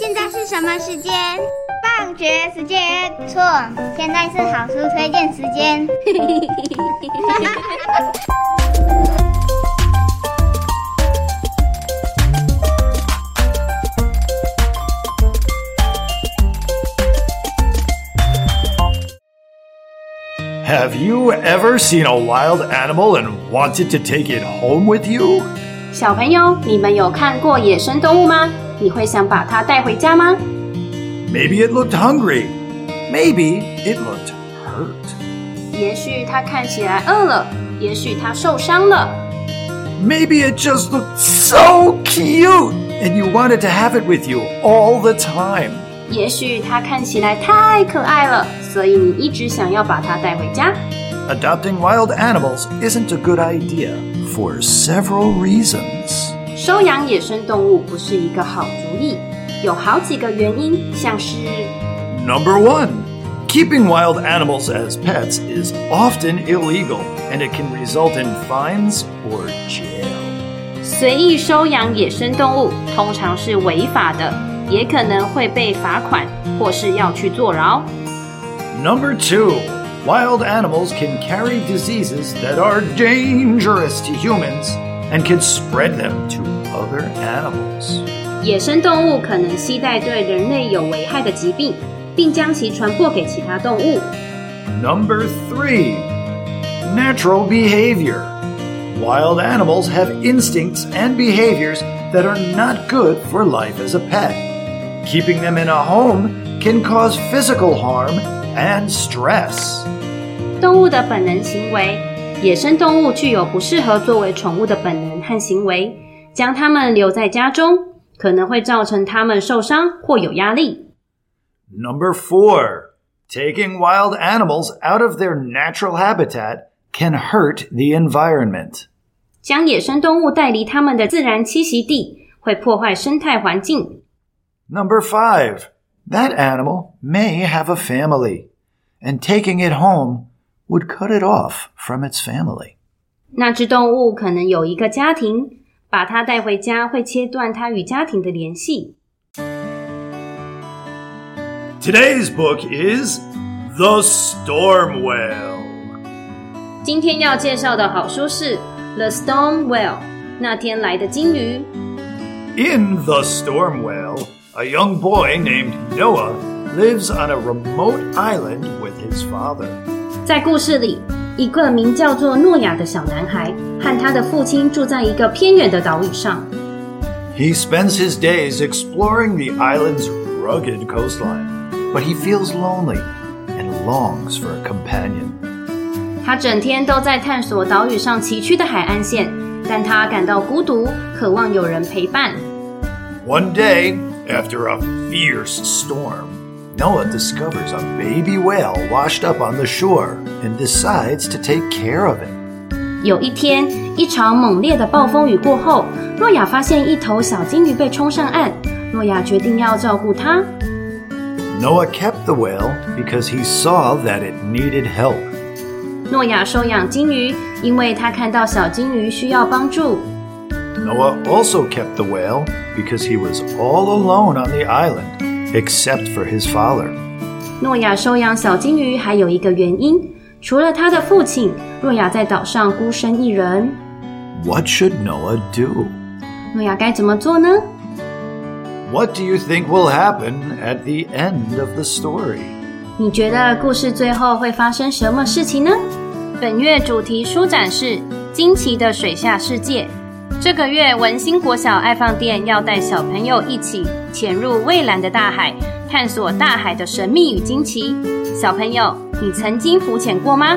现在是什么时间？放学时间。错，现在是好书推荐时间。Have you ever seen a wild animal and wanted to take it home with you? 小朋友，你们有看过野生动物吗？你会想把它带回家吗？ Maybe it looked hungry. Maybe it looked hurt. 也许它看起来饿了，也许它受伤了， Maybe it just looked so cute and you wanted to have it with you all the time. 也许它看起来太可爱了，所以你一直想要把它带回家。 Adopting wild animals isn't a good idea for several reasons. 收养野生动物不是一个好主意，有好几个原因，像是 Number one, keeping wild animals as pets is often illegal and it can result in fines or jail. 随意收养野生动物通常是违法的，也可能会被罚款或是要去坐牢。 Number two, wild animals can carry diseases that are dangerous to humans and can spread them to other animals. 野生动物可能携带对人类有危害的疾病，并将其传播给其他动物。 Number three, natural behavior. Wild animals have instincts and behaviors that are not good for life as a pet. Keeping them in a home can cause physical harm and stress. 动物的本能行为， 野生动物具有不适合作为宠物的本能和行为，将它们留在家中可能会造成它们受伤或有压力。 Number four, taking wild animals out of their natural habitat can hurt the environment. 将野生动物带离它们的自然栖息地，会破坏生态环境。 Number five, that animal may have a family, and taking it home would cut it off from its family. 那只动物可能有一个家庭，把它带回家会切断它与家庭的联系。 Today's book is The Storm Whale. 今天要介绍的好书是《The Stone Whale》那天来的金鱼。 In The Storm Whale, a young boy named Noah lives on a remote island with his father. 在故事里，一个名叫做诺亚的小男孩和他的父亲住在一个偏远的岛屿上。 He spends his days exploring the island's rugged coastline, but he feels lonely and longs for a companion. 他整天都在探索岛屿上崎岖的海岸线，但他感到孤独，渴望有人陪伴。 One day, after a fierce storm, Noah discovers a baby whale washed up on the shore and decides to take care of it. 有一天，一场猛烈的暴风雨过后，诺亚发现一头小金鱼被冲上岸。诺亚决定要照顾它。 Noah kept the whale because he saw that it needed help. 诺亚收养金鱼，因为他看到小金鱼需要帮助。 Noah also kept the whale because he was all alone on the island, except for his father. 诺亚收养小金鱼还有一个原因，除了他的父亲，诺亚在岛上孤身一人。 What should Noah do? 诺亚该怎么做呢？ What do you think will happen at the end of the story? 你觉得故事最后会发生什么事情呢？本月主题书展是《惊奇的水下世界》。 这个月，文心国小爱放电要带小朋友一起潜入蔚蓝的大海，探索大海的神秘与惊奇。小朋友，你曾经浮潜过吗？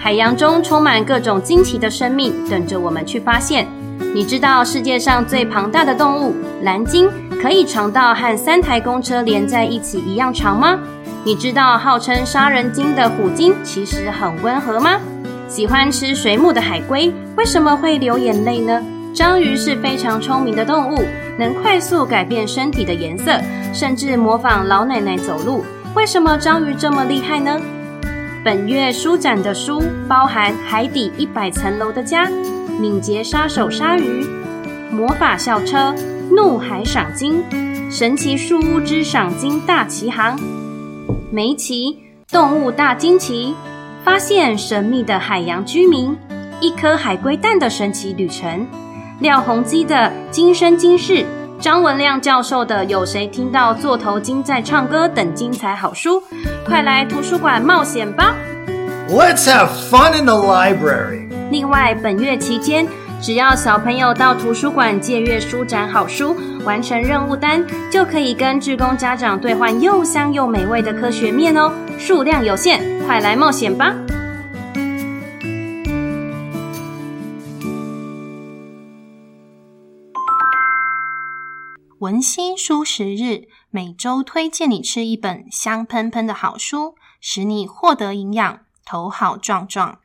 海洋中充满各种惊奇的生命，等着我们去发现。你知道世界上最庞大的动物蓝鲸可以长到和三台公车连在一起一样长吗？你知道号称杀人鲸的虎鲸其实很温和吗？喜欢吃水母的海龟为什么会流眼泪呢？章鱼是非常聪明的动物，能快速改变身体的颜色，甚至模仿老奶奶走路。为什么章鱼这么厉害呢？本月书展的书包含《海底一百层楼的家》、《敏捷杀手鲨鱼》、《魔法校车》、《怒海赏金》、《《神奇树屋之赏金大奇航》，梅奇动物大惊奇，发现神秘的海洋居民，一颗海龟蛋的神奇旅程，廖鸿基的今生今世，张文亮教授的有谁听到座头鲸在唱歌等精彩好书，快来图书馆冒险吧！Let's have fun in the library. 另外，本月期间，只要小朋友到图书馆借阅书展好书，完成任务单，就可以跟志工家长兑换又香又美味的科学面哦。数量有限，快来冒险吧！文心书食日，每周推荐你吃一本香喷喷的好书，使你获得营养，头好壮壮。